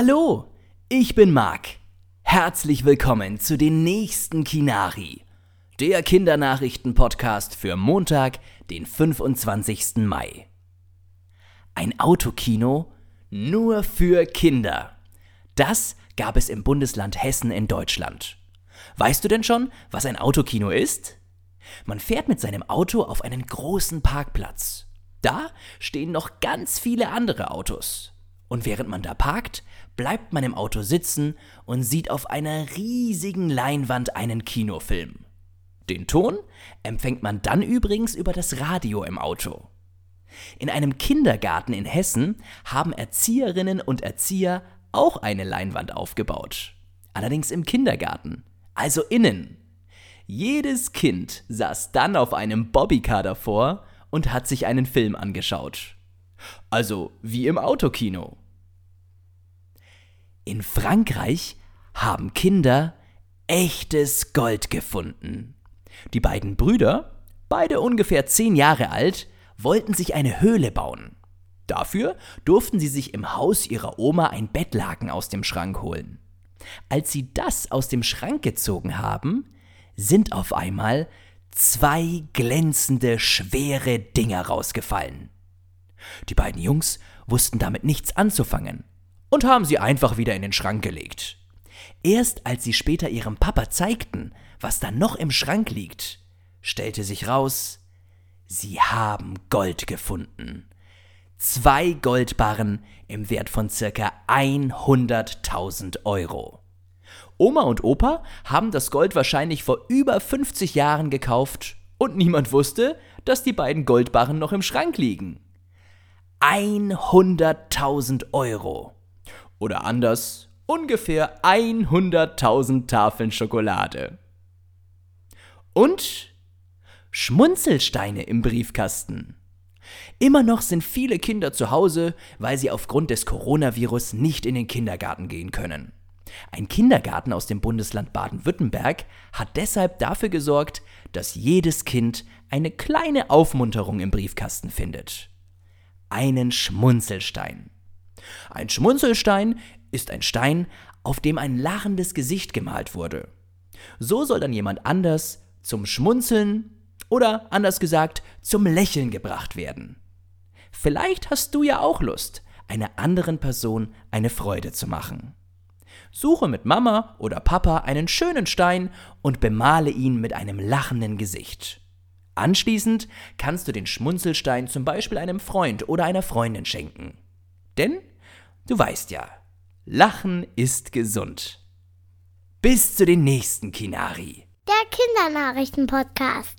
Hallo, ich bin Marc. Herzlich willkommen zu den nächsten Kinari, der Kindernachrichten-Podcast für Montag, den 25. Mai. Ein Autokino nur für Kinder. Das gab es im Bundesland Hessen in Deutschland. Weißt du denn schon, was ein Autokino ist? Man fährt mit seinem Auto auf einen großen Parkplatz. Da stehen noch ganz viele andere Autos. Und während man da parkt, bleibt man im Auto sitzen und sieht auf einer riesigen Leinwand einen Kinofilm. Den Ton empfängt man dann übrigens über das Radio im Auto. In einem Kindergarten in Hessen haben Erzieherinnen und Erzieher auch eine Leinwand aufgebaut. Allerdings im Kindergarten, also innen. Jedes Kind saß dann auf einem Bobbycar davor und hat sich einen Film angeschaut. Also wie im Autokino. In Frankreich haben Kinder echtes Gold gefunden. Die beiden Brüder, beide ungefähr zehn Jahre alt, wollten sich eine Höhle bauen. Dafür durften sie sich im Haus ihrer Oma ein Bettlaken aus dem Schrank holen. Als sie das aus dem Schrank gezogen haben, sind auf einmal zwei glänzende, schwere Dinger rausgefallen. Die beiden Jungs wussten damit nichts anzufangen und haben sie einfach wieder in den Schrank gelegt. Erst als sie später ihrem Papa zeigten, was da noch im Schrank liegt, stellte sich raus, sie haben Gold gefunden. Zwei Goldbarren im Wert von circa 100.000 Euro. Oma und Opa haben das Gold wahrscheinlich vor über 50 Jahren gekauft und niemand wusste, dass die beiden Goldbarren noch im Schrank liegen. 100.000 Euro. Oder anders, ungefähr 100.000 Tafeln Schokolade. Und Schmunzelsteine im Briefkasten. Immer noch sind viele Kinder zu Hause, weil sie aufgrund des Coronavirus nicht in den Kindergarten gehen können. Ein Kindergarten aus dem Bundesland Baden-Württemberg hat deshalb dafür gesorgt, dass jedes Kind eine kleine Aufmunterung im Briefkasten findet. Einen Schmunzelstein. Ein Schmunzelstein ist ein Stein, auf dem ein lachendes Gesicht gemalt wurde. So soll dann jemand anders zum Schmunzeln oder anders gesagt zum Lächeln gebracht werden. Vielleicht hast du ja auch Lust, einer anderen Person eine Freude zu machen. Suche mit Mama oder Papa einen schönen Stein und bemale ihn mit einem lachenden Gesicht. Anschließend kannst du den Schmunzelstein zum Beispiel einem Freund oder einer Freundin schenken. Denn du weißt ja, Lachen ist gesund. Bis zu den nächsten Kinari. Der Kindernachrichten-Podcast.